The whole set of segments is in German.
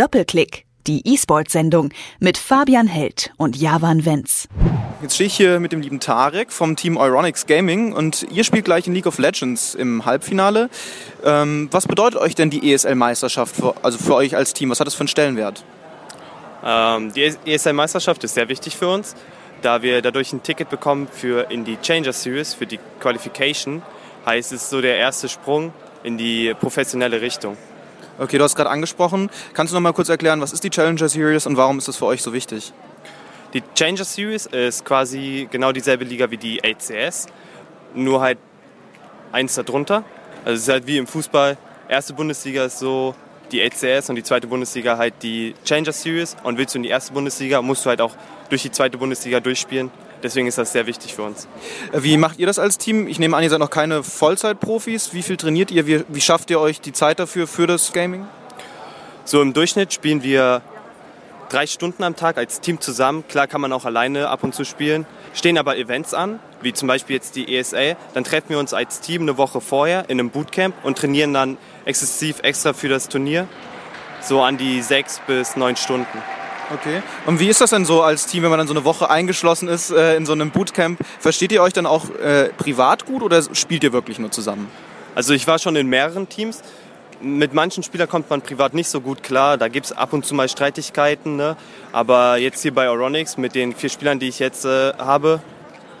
Doppelklick, die E-Sport-Sendung mit Fabian Held und Javan Wenz. Jetzt stehe ich hier mit dem lieben Tarek vom Team Euronics Gaming und ihr spielt gleich in League of Legends im Halbfinale. Ähm, was bedeutet euch denn die ESL-Meisterschaft, für, also für euch als Team? Was hat das für einen Stellenwert? Ähm, die ESL-Meisterschaft ist sehr wichtig für uns, da wir dadurch ein Ticket bekommen für in die Changer Series, für die Qualification. Heißt, es ist so der erste Sprung in die professionelle Richtung. Okay, du hast gerade angesprochen. Kannst du noch mal kurz erklären, was ist die Challenger Series und warum ist das für euch so wichtig? Die Challenger Series ist quasi genau dieselbe Liga wie die ACS, nur halt eins darunter. Also es ist halt wie im Fußball. Erste Bundesliga ist so die ACS und die zweite Bundesliga halt die Challenger Series. Und willst du in die erste Bundesliga, musst du halt auch durch die zweite Bundesliga durchspielen. Deswegen ist das sehr wichtig für uns. Wie macht ihr das als Team? Ich nehme an, ihr seid noch keine Vollzeitprofis. Wie viel trainiert ihr? Wie, wie schafft ihr euch die Zeit dafür, für das Gaming? So im Durchschnitt spielen wir drei Stunden am Tag als Team zusammen. Klar kann man auch alleine ab und zu spielen. Stehen aber Events an, wie zum Beispiel jetzt die ESA. Dann treffen wir uns als Team eine Woche vorher in einem Bootcamp und trainieren dann exzessiv extra für das Turnier. So an die sechs bis neun Stunden. Okay. Und wie ist das denn so als Team, wenn man dann so eine Woche eingeschlossen ist äh, in so einem Bootcamp? Versteht ihr euch dann auch äh, privat gut oder spielt ihr wirklich nur zusammen? Also ich war schon in mehreren Teams. Mit manchen Spielern kommt man privat nicht so gut klar. Da gibt es ab und zu mal Streitigkeiten. Ne? Aber jetzt hier bei Oronix mit den vier Spielern, die ich jetzt äh, habe,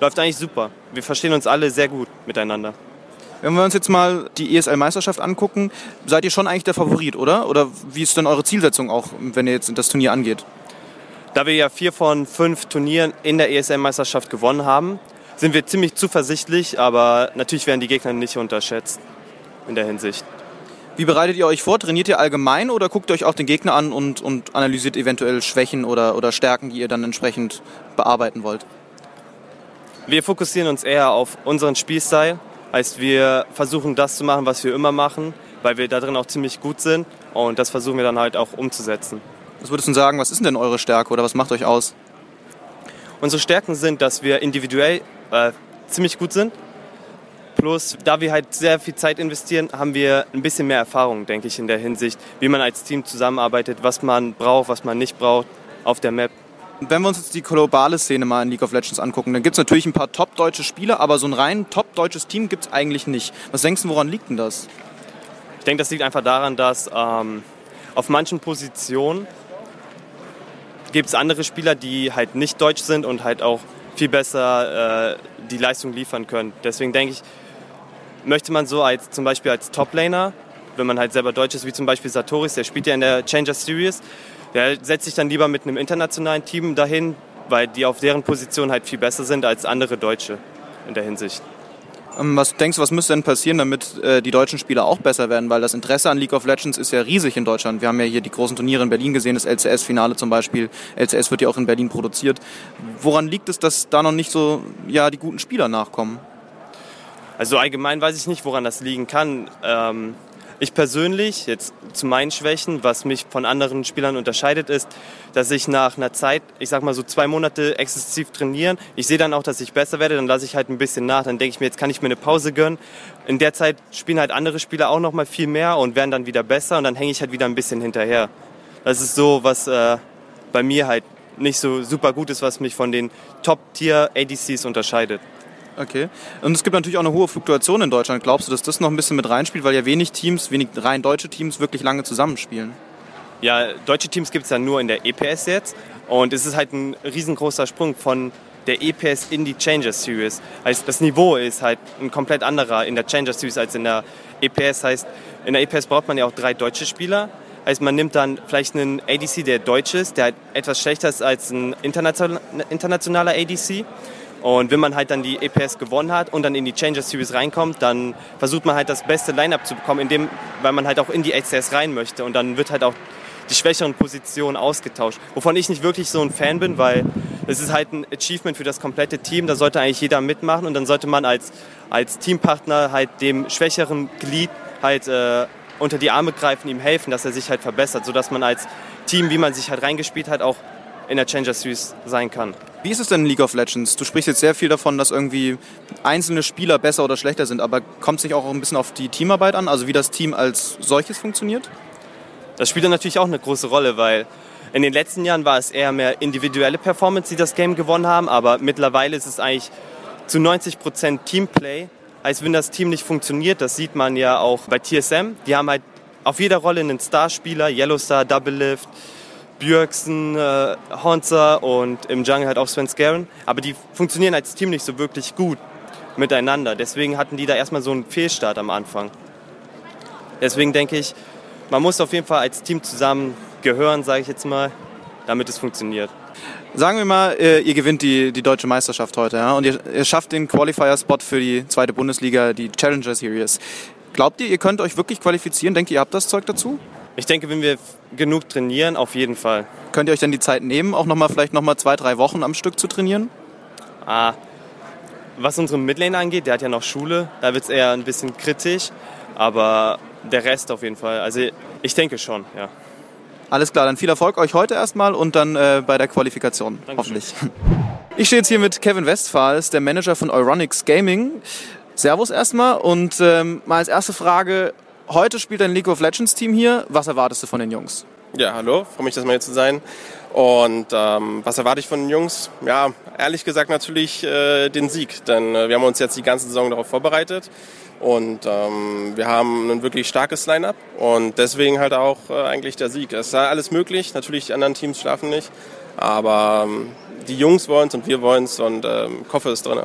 läuft eigentlich super. Wir verstehen uns alle sehr gut miteinander. Wenn wir uns jetzt mal die ESL-Meisterschaft angucken, seid ihr schon eigentlich der Favorit, oder? Oder wie ist denn eure Zielsetzung auch, wenn ihr jetzt das Turnier angeht? Da wir ja vier von fünf Turnieren in der ESL-Meisterschaft gewonnen haben, sind wir ziemlich zuversichtlich, aber natürlich werden die Gegner nicht unterschätzt in der Hinsicht. Wie bereitet ihr euch vor? Trainiert ihr allgemein oder guckt ihr euch auch den Gegner an und, und analysiert eventuell Schwächen oder, oder Stärken, die ihr dann entsprechend bearbeiten wollt? Wir fokussieren uns eher auf unseren Spielstil. Heißt, wir versuchen das zu machen, was wir immer machen, weil wir da drin auch ziemlich gut sind. Und das versuchen wir dann halt auch umzusetzen. Was würdest du sagen, was ist denn eure Stärke oder was macht euch aus? Unsere Stärken sind, dass wir individuell äh, ziemlich gut sind. Plus, da wir halt sehr viel Zeit investieren, haben wir ein bisschen mehr Erfahrung, denke ich, in der Hinsicht, wie man als Team zusammenarbeitet, was man braucht, was man nicht braucht auf der Map. Wenn wir uns jetzt die globale Szene mal in League of Legends angucken, dann gibt es natürlich ein paar top-deutsche Spieler, aber so ein rein top-deutsches Team gibt es eigentlich nicht. Was denkst du, woran liegt denn das? Ich denke, das liegt einfach daran, dass ähm, auf manchen Positionen gibt es andere Spieler, die halt nicht deutsch sind und halt auch viel besser äh, die Leistung liefern können. Deswegen denke ich, möchte man so als zum Beispiel als Toplaner, wenn man halt selber deutsch ist, wie zum Beispiel Satoris, der spielt ja in der Changer Series, der setzt sich dann lieber mit einem internationalen Team dahin, weil die auf deren Position halt viel besser sind als andere Deutsche in der Hinsicht. Ähm, was denkst du, was müsste denn passieren, damit äh, die deutschen Spieler auch besser werden? Weil das Interesse an League of Legends ist ja riesig in Deutschland. Wir haben ja hier die großen Turniere in Berlin gesehen, das LCS-Finale zum Beispiel. LCS wird ja auch in Berlin produziert. Woran liegt es, dass da noch nicht so ja, die guten Spieler nachkommen? Also allgemein weiß ich nicht, woran das liegen kann. Ähm, ich persönlich, jetzt zu meinen Schwächen, was mich von anderen Spielern unterscheidet, ist, dass ich nach einer Zeit, ich sag mal so zwei Monate exzessiv trainieren, ich sehe dann auch, dass ich besser werde, dann lasse ich halt ein bisschen nach, dann denke ich mir, jetzt kann ich mir eine Pause gönnen. In der Zeit spielen halt andere Spieler auch noch mal viel mehr und werden dann wieder besser und dann hänge ich halt wieder ein bisschen hinterher. Das ist so, was äh, bei mir halt nicht so super gut ist, was mich von den Top-Tier-ADCs unterscheidet. Okay. Und es gibt natürlich auch eine hohe Fluktuation in Deutschland. Glaubst du, dass das noch ein bisschen mit reinspielt, weil ja wenig Teams, wenig rein deutsche Teams wirklich lange zusammenspielen? Ja, deutsche Teams gibt es ja nur in der EPS jetzt. Und es ist halt ein riesengroßer Sprung von der EPS in die Changer Series. Also das Niveau ist halt ein komplett anderer in der Changer Series als in der EPS. Heißt, in der EPS braucht man ja auch drei deutsche Spieler. Heißt, man nimmt dann vielleicht einen ADC, der deutsch ist, der halt etwas schlechter ist als ein internationaler ADC. Und wenn man halt dann die EPS gewonnen hat und dann in die Changer Series reinkommt, dann versucht man halt das beste Lineup zu bekommen, indem, weil man halt auch in die ACS rein möchte. Und dann wird halt auch die schwächeren Positionen ausgetauscht. Wovon ich nicht wirklich so ein Fan bin, weil es ist halt ein Achievement für das komplette Team. Da sollte eigentlich jeder mitmachen und dann sollte man als, als Teampartner halt dem schwächeren Glied halt äh, unter die Arme greifen, ihm helfen, dass er sich halt verbessert, sodass man als Team, wie man sich halt reingespielt hat, auch in der Changer Series sein kann. Wie ist es denn in League of Legends? Du sprichst jetzt sehr viel davon, dass irgendwie einzelne Spieler besser oder schlechter sind, aber kommt es nicht auch ein bisschen auf die Teamarbeit an, also wie das Team als solches funktioniert? Das spielt dann natürlich auch eine große Rolle, weil in den letzten Jahren war es eher mehr individuelle Performance, die das Game gewonnen haben, aber mittlerweile ist es eigentlich zu 90% Teamplay. Als wenn das Team nicht funktioniert, das sieht man ja auch bei TSM. Die haben halt auf jeder Rolle einen Starspieler, Yellowstar, Double Lift, Björksen, äh, Honza und im Jungle halt auch Sven Skaren. Aber die funktionieren als Team nicht so wirklich gut miteinander. Deswegen hatten die da erstmal so einen Fehlstart am Anfang. Deswegen denke ich, man muss auf jeden Fall als Team zusammen gehören, sage ich jetzt mal, damit es funktioniert. Sagen wir mal, äh, ihr gewinnt die, die deutsche Meisterschaft heute ja, und ihr, ihr schafft den Qualifier-Spot für die zweite Bundesliga, die Challenger Series. Glaubt ihr, ihr könnt euch wirklich qualifizieren? Denkt ihr, ihr habt das Zeug dazu? Ich denke, wenn wir genug trainieren, auf jeden Fall. Könnt ihr euch dann die Zeit nehmen, auch noch mal, vielleicht nochmal zwei, drei Wochen am Stück zu trainieren? Ah, was unseren Midlane angeht, der hat ja noch Schule, da wird es eher ein bisschen kritisch, aber der Rest auf jeden Fall. Also ich denke schon, ja. Alles klar, dann viel Erfolg euch heute erstmal und dann äh, bei der Qualifikation, Dankeschön. hoffentlich. Ich stehe jetzt hier mit Kevin Westphal, ist der Manager von Euronics Gaming. Servus erstmal und ähm, mal als erste Frage, heute spielt ein League of Legends Team hier. Was erwartest du von den Jungs? Ja, hallo, freue mich, dass mal hier zu sein. Und ähm, was erwarte ich von den Jungs? Ja, ehrlich gesagt natürlich äh, den Sieg, denn äh, wir haben uns jetzt die ganze Saison darauf vorbereitet und ähm, wir haben ein wirklich starkes Line-up und deswegen halt auch äh, eigentlich der Sieg. Es ist alles möglich, natürlich die anderen Teams schlafen nicht, aber ähm, die Jungs wollen es und wir wollen es und ähm, Koffer ist drin.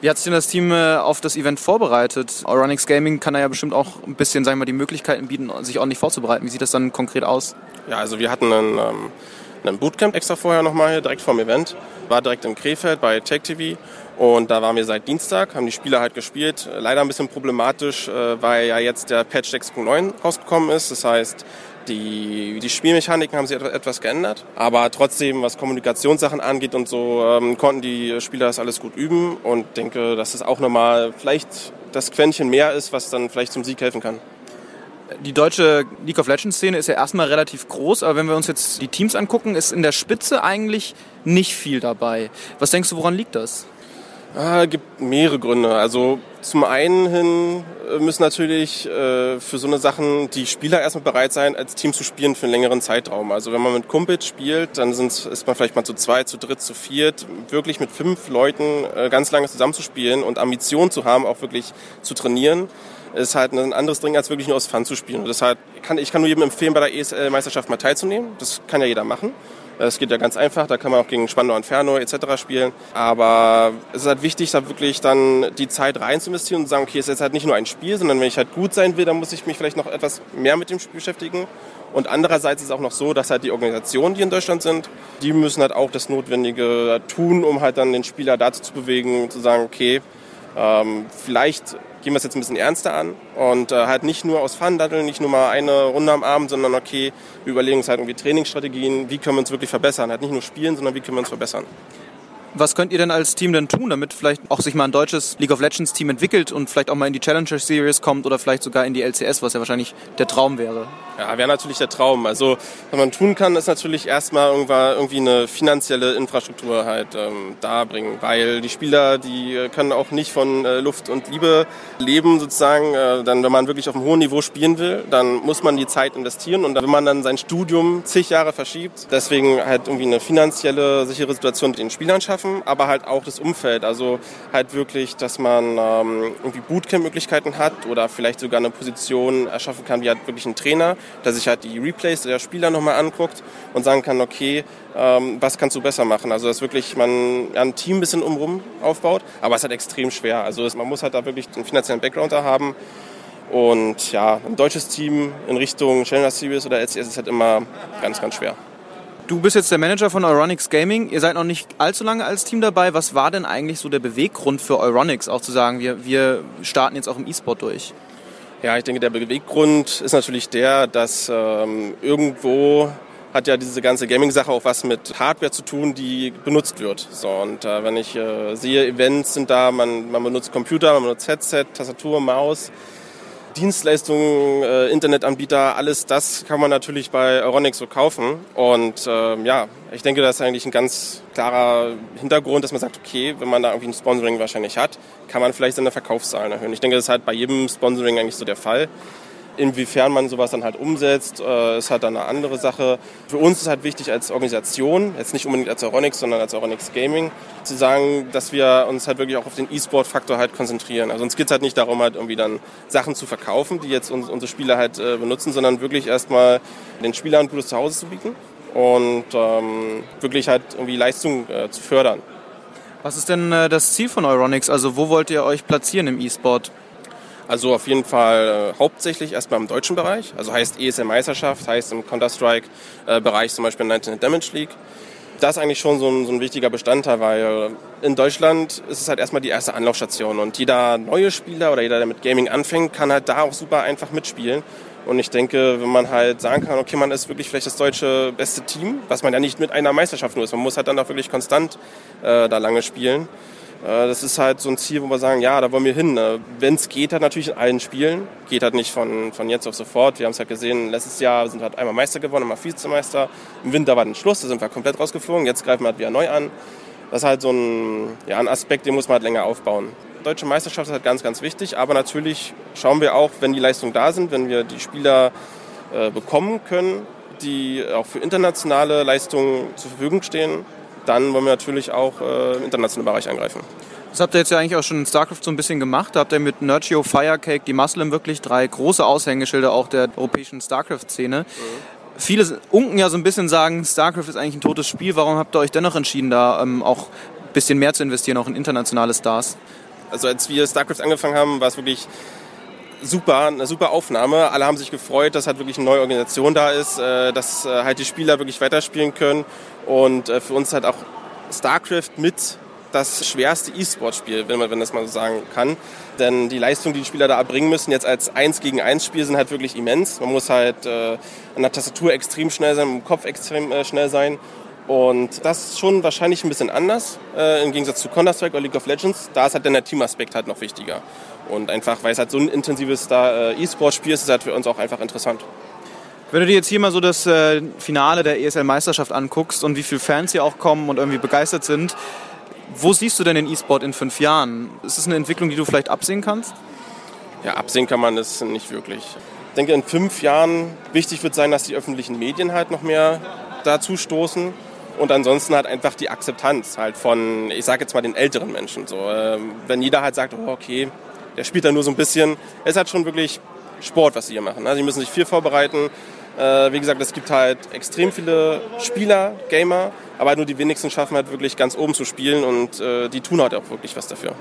Wie hat sich denn das Team äh, auf das Event vorbereitet? Euronix Gaming kann da ja bestimmt auch ein bisschen, sagen wir die Möglichkeiten bieten, sich ordentlich vorzubereiten. Wie sieht das dann konkret aus? Ja, also wir hatten einen, ähm, einen Bootcamp extra vorher nochmal hier, direkt vorm Event. War direkt in Krefeld bei Tech TV und da waren wir seit Dienstag, haben die Spieler halt gespielt. Leider ein bisschen problematisch, äh, weil ja jetzt der Patch 6.9 rausgekommen ist. Das heißt, die, die Spielmechaniken haben sich etwas geändert, aber trotzdem, was Kommunikationssachen angeht und so, ähm, konnten die Spieler das alles gut üben und denke, dass es auch nochmal vielleicht das Quäntchen mehr ist, was dann vielleicht zum Sieg helfen kann. Die deutsche League of Legends Szene ist ja erstmal relativ groß, aber wenn wir uns jetzt die Teams angucken, ist in der Spitze eigentlich nicht viel dabei. Was denkst du, woran liegt das? Ah, gibt mehrere Gründe. Also zum einen hin äh, müssen natürlich äh, für so eine Sachen die Spieler erstmal bereit sein, als Team zu spielen für einen längeren Zeitraum. Also wenn man mit Kumpels spielt, dann sind, ist man vielleicht mal zu zweit, zu dritt, zu viert, wirklich mit fünf Leuten äh, ganz lange zusammenzuspielen und Ambitionen zu haben, auch wirklich zu trainieren ist halt ein anderes Ding, als wirklich nur aus Fun zu spielen. Und deshalb kann ich kann nur jedem empfehlen, bei der ESL-Meisterschaft mal teilzunehmen. Das kann ja jeder machen. Es geht ja ganz einfach, da kann man auch gegen Spandau Inferno etc. spielen. Aber es ist halt wichtig, da wirklich dann die Zeit rein zu investieren und zu sagen, okay, es ist jetzt halt nicht nur ein Spiel, sondern wenn ich halt gut sein will, dann muss ich mich vielleicht noch etwas mehr mit dem Spiel beschäftigen. Und andererseits ist es auch noch so, dass halt die Organisationen, die in Deutschland sind, die müssen halt auch das Notwendige tun, um halt dann den Spieler dazu zu bewegen, zu sagen, okay, ähm, vielleicht gehen wir es jetzt ein bisschen ernster an und äh, halt nicht nur aus Fun daddeln, nicht nur mal eine Runde am Abend, sondern okay, wir überlegen uns halt irgendwie Trainingsstrategien, wie können wir uns wirklich verbessern. Halt nicht nur spielen, sondern wie können wir uns verbessern. Was könnt ihr denn als Team denn tun, damit vielleicht auch sich mal ein deutsches League of Legends Team entwickelt und vielleicht auch mal in die Challenger Series kommt oder vielleicht sogar in die LCS, was ja wahrscheinlich der Traum wäre? Ja, wäre natürlich der Traum. Also was man tun kann, ist natürlich erstmal irgendwie eine finanzielle Infrastruktur halt ähm, darbringen, weil die Spieler, die können auch nicht von äh, Luft und Liebe leben sozusagen. Äh, dann, wenn man wirklich auf einem hohen Niveau spielen will, dann muss man die Zeit investieren und wenn man dann sein Studium zig Jahre verschiebt, deswegen halt irgendwie eine finanzielle sichere Situation mit den Spielern schaffen, aber halt auch das Umfeld. Also halt wirklich, dass man ähm, irgendwie Bootcamp-Möglichkeiten hat oder vielleicht sogar eine Position erschaffen kann, wie halt wirklich ein Trainer der sich halt die Replays der Spieler nochmal anguckt und sagen kann, okay, ähm, was kannst du besser machen? Also dass wirklich man ein Team ein bisschen umrum aufbaut, aber es ist halt extrem schwer. Also man muss halt da wirklich einen finanziellen Background da haben. Und ja, ein deutsches Team in Richtung Challenger Series oder LCS ist halt immer ganz, ganz schwer. Du bist jetzt der Manager von Euronics Gaming. Ihr seid noch nicht allzu lange als Team dabei. Was war denn eigentlich so der Beweggrund für Euronics, auch zu sagen, wir, wir starten jetzt auch im E-Sport durch? Ja, ich denke, der Beweggrund ist natürlich der, dass ähm, irgendwo hat ja diese ganze Gaming-Sache auch was mit Hardware zu tun, die benutzt wird. So, und äh, wenn ich äh, sehe, Events sind da, man, man benutzt Computer, man benutzt Headset, Tastatur, Maus, Dienstleistungen, äh, Internetanbieter, alles das kann man natürlich bei Euronics so kaufen. Und ähm, ja, ich denke, das ist eigentlich ein ganz klarer Hintergrund, dass man sagt, okay, wenn man da irgendwie ein Sponsoring wahrscheinlich hat, kann man vielleicht seine Verkaufszahlen erhöhen. Ich denke, das ist halt bei jedem Sponsoring eigentlich so der Fall. Inwiefern man sowas dann halt umsetzt, äh, ist halt dann eine andere Sache. Für uns ist halt wichtig als Organisation, jetzt nicht unbedingt als Euronix, sondern als Euronix Gaming, zu sagen, dass wir uns halt wirklich auch auf den E-Sport-Faktor halt konzentrieren. Also uns geht es halt nicht darum, halt irgendwie dann Sachen zu verkaufen, die jetzt unsere Spieler halt äh, benutzen, sondern wirklich erstmal den Spielern ein gutes Zuhause zu bieten und ähm, wirklich halt irgendwie Leistung äh, zu fördern. Was ist denn äh, das Ziel von Euronix? Also wo wollt ihr euch platzieren im E-Sport? Also auf jeden Fall äh, hauptsächlich erstmal im deutschen Bereich. Also heißt ESL-Meisterschaft, heißt im Counter-Strike-Bereich zum Beispiel 19 Damage League. Das ist eigentlich schon so ein, so ein wichtiger Bestandteil, weil in Deutschland ist es halt erstmal die erste Anlaufstation und jeder neue Spieler oder jeder, der mit Gaming anfängt, kann halt da auch super einfach mitspielen. Und ich denke, wenn man halt sagen kann, okay, man ist wirklich vielleicht das deutsche beste Team, was man ja nicht mit einer Meisterschaft nur ist, man muss halt dann auch wirklich konstant äh, da lange spielen äh, das ist halt so ein Ziel, wo wir sagen, ja, da wollen wir hin. Äh, Wenn es geht, halt natürlich in allen Spielen. Geht halt nicht von, von jetzt auf sofort. Wir haben es halt gesehen, letztes Jahr sind wir halt einmal Meister geworden, einmal Vizemeister. Im Winter war dann Schluss, da sind wir komplett rausgeflogen. Jetzt greifen wir halt wieder neu an. Das ist halt so ein, ja, ein Aspekt, den muss man halt länger aufbauen. Deutsche Meisterschaft ist halt ganz, ganz wichtig, aber natürlich schauen wir auch, wenn die Leistungen da sind, wenn wir die Spieler äh, bekommen können, die auch für internationale Leistungen zur Verfügung stehen, dann wollen wir natürlich auch äh, im internationalen Bereich angreifen. Das habt ihr jetzt ja eigentlich auch schon in StarCraft so ein bisschen gemacht. Da habt ihr mit Nurgio, Firecake, die Muslim wirklich drei große Aushängeschilder auch der europäischen StarCraft-Szene. Mhm. Viele unken ja so ein bisschen sagen, StarCraft ist eigentlich ein totes Spiel. Warum habt ihr euch dennoch entschieden, da ähm, auch ein bisschen mehr zu investieren, auch in internationale Stars? Also als wir StarCraft angefangen haben, war es wirklich super, eine super Aufnahme. Alle haben sich gefreut, dass halt wirklich eine neue Organisation da ist, äh, dass äh, halt die Spieler wirklich weiterspielen können und äh, für uns halt auch StarCraft mit das schwerste E-Sport-Spiel, wenn man wenn das mal so sagen kann. Denn die Leistung, die die Spieler da erbringen müssen, jetzt als 1 gegen 1 Spiel, sind halt wirklich immens. Man muss halt äh, an der Tastatur extrem schnell sein, im Kopf extrem äh, schnell sein. Und das ist schon wahrscheinlich ein bisschen anders äh, im Gegensatz zu Counter-Strike oder League of Legends. Da ist halt dann der Teamaspekt halt noch wichtiger. Und einfach, weil es halt so ein intensives äh, E-Sport-Spiel ist, ist es halt für uns auch einfach interessant. Wenn du dir jetzt hier mal so das äh, Finale der ESL-Meisterschaft anguckst und wie viele Fans hier auch kommen und irgendwie begeistert sind, wo siehst du denn den E-Sport in fünf Jahren? Ist es eine Entwicklung, die du vielleicht absehen kannst? Ja, absehen kann man das nicht wirklich. Ich denke, in fünf Jahren wichtig wird sein, dass die öffentlichen Medien halt noch mehr dazu stoßen und ansonsten halt einfach die Akzeptanz halt von, ich sage jetzt mal den älteren Menschen. So, äh, wenn jeder halt sagt, oh, okay, der spielt da nur so ein bisschen, es ist halt schon wirklich Sport, was sie hier machen. Also die müssen sich viel vorbereiten. Äh, wie gesagt, es gibt halt extrem viele Spieler, Gamer, aber nur die wenigsten schaffen halt wirklich ganz oben zu spielen und äh, die tun halt auch wirklich was dafür.